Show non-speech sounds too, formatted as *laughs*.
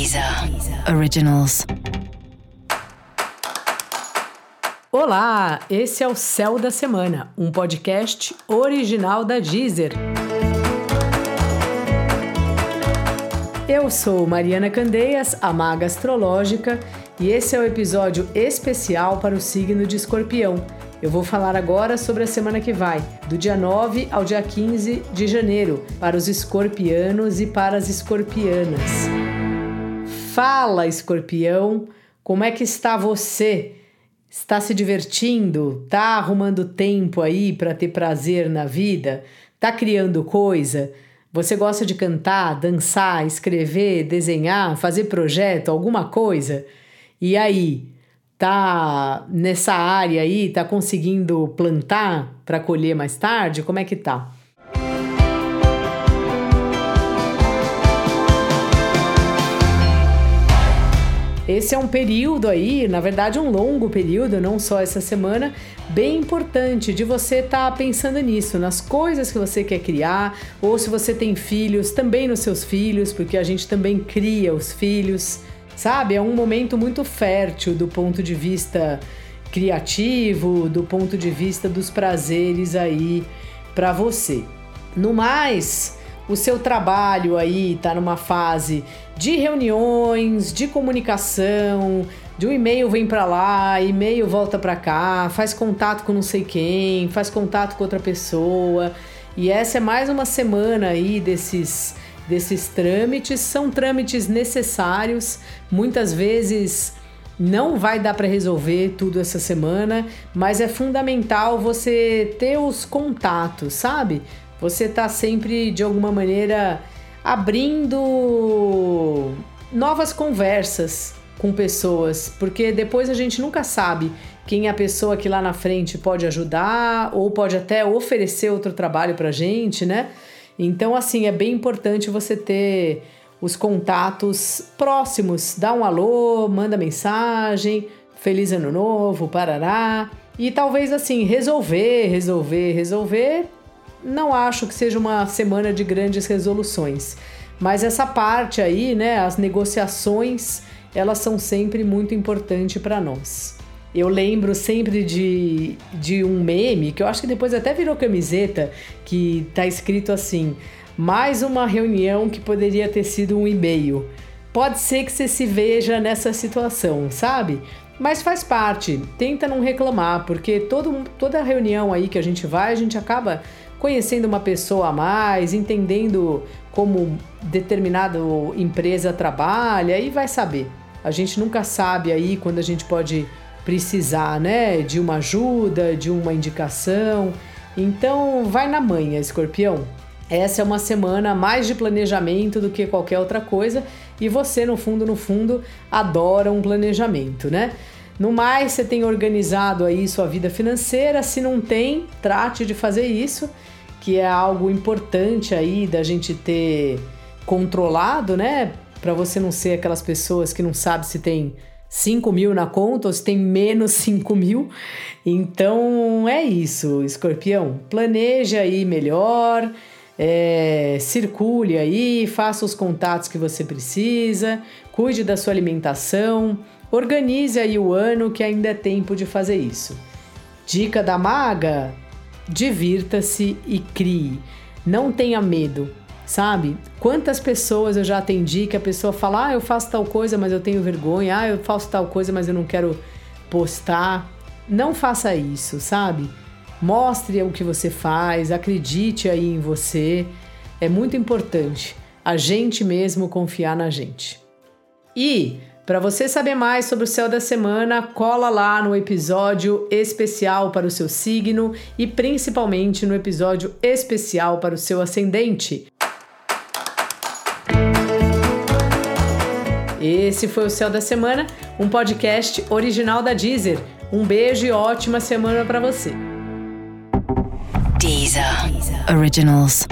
Deezer Originals. Olá, esse é o Céu da Semana, um podcast original da Deezer. Eu sou Mariana Candeias, a maga astrológica, e esse é o episódio especial para o signo de Escorpião. Eu vou falar agora sobre a semana que vai, do dia 9 ao dia 15 de janeiro, para os escorpianos e para as escorpianas. Fala, escorpião, como é que está você? Está se divertindo? Tá arrumando tempo aí para ter prazer na vida? Tá criando coisa? Você gosta de cantar, dançar, escrever, desenhar, fazer projeto, alguma coisa? E aí, tá nessa área aí, tá conseguindo plantar para colher mais tarde? Como é que tá? Esse é um período aí, na verdade, um longo período, não só essa semana, bem importante de você estar tá pensando nisso, nas coisas que você quer criar, ou se você tem filhos, também nos seus filhos, porque a gente também cria os filhos. Sabe? É um momento muito fértil do ponto de vista criativo, do ponto de vista dos prazeres aí para você. No mais, o seu trabalho aí está numa fase de reuniões, de comunicação, de um e-mail vem para lá, e-mail volta para cá, faz contato com não sei quem, faz contato com outra pessoa. E essa é mais uma semana aí desses desses trâmites. São trâmites necessários, muitas vezes não vai dar para resolver tudo essa semana, mas é fundamental você ter os contatos, sabe? Você tá sempre de alguma maneira abrindo novas conversas com pessoas, porque depois a gente nunca sabe quem é a pessoa que lá na frente pode ajudar ou pode até oferecer outro trabalho pra gente, né? Então, assim, é bem importante você ter os contatos próximos. Dá um alô, manda mensagem, feliz ano novo, parará. E talvez assim, resolver, resolver, resolver. Não acho que seja uma semana de grandes resoluções. Mas essa parte aí, né, as negociações, elas são sempre muito importantes para nós. Eu lembro sempre de, de um meme, que eu acho que depois até virou camiseta, que tá escrito assim: mais uma reunião que poderia ter sido um e-mail. Pode ser que você se veja nessa situação, sabe? Mas faz parte, tenta não reclamar, porque todo, toda reunião aí que a gente vai, a gente acaba conhecendo uma pessoa a mais, entendendo como determinada empresa trabalha e vai saber. A gente nunca sabe aí quando a gente pode precisar, né, de uma ajuda, de uma indicação. Então, vai na manhã, escorpião. Essa é uma semana mais de planejamento do que qualquer outra coisa e você, no fundo, no fundo, adora um planejamento, né? No mais, você tem organizado aí sua vida financeira. Se não tem, trate de fazer isso, que é algo importante aí da gente ter controlado, né? Para você não ser aquelas pessoas que não sabe se tem 5 mil na conta ou se tem menos *laughs* 5 mil. Então é isso, escorpião. Planeje aí melhor, é, circule aí, faça os contatos que você precisa, cuide da sua alimentação, organize aí o ano que ainda é tempo de fazer isso. Dica da maga: divirta-se e crie. Não tenha medo sabe? Quantas pessoas eu já atendi que a pessoa fala: ah, eu faço tal coisa, mas eu tenho vergonha, ah, eu faço tal coisa, mas eu não quero postar. Não faça isso, sabe? Mostre o que você faz, acredite aí em você. É muito importante a gente mesmo confiar na gente. E para você saber mais sobre o céu da semana, cola lá no episódio especial para o seu signo e principalmente no episódio especial para o seu ascendente. Esse foi o Céu da Semana, um podcast original da Deezer. Um beijo e ótima semana para você. Deezer. Originals.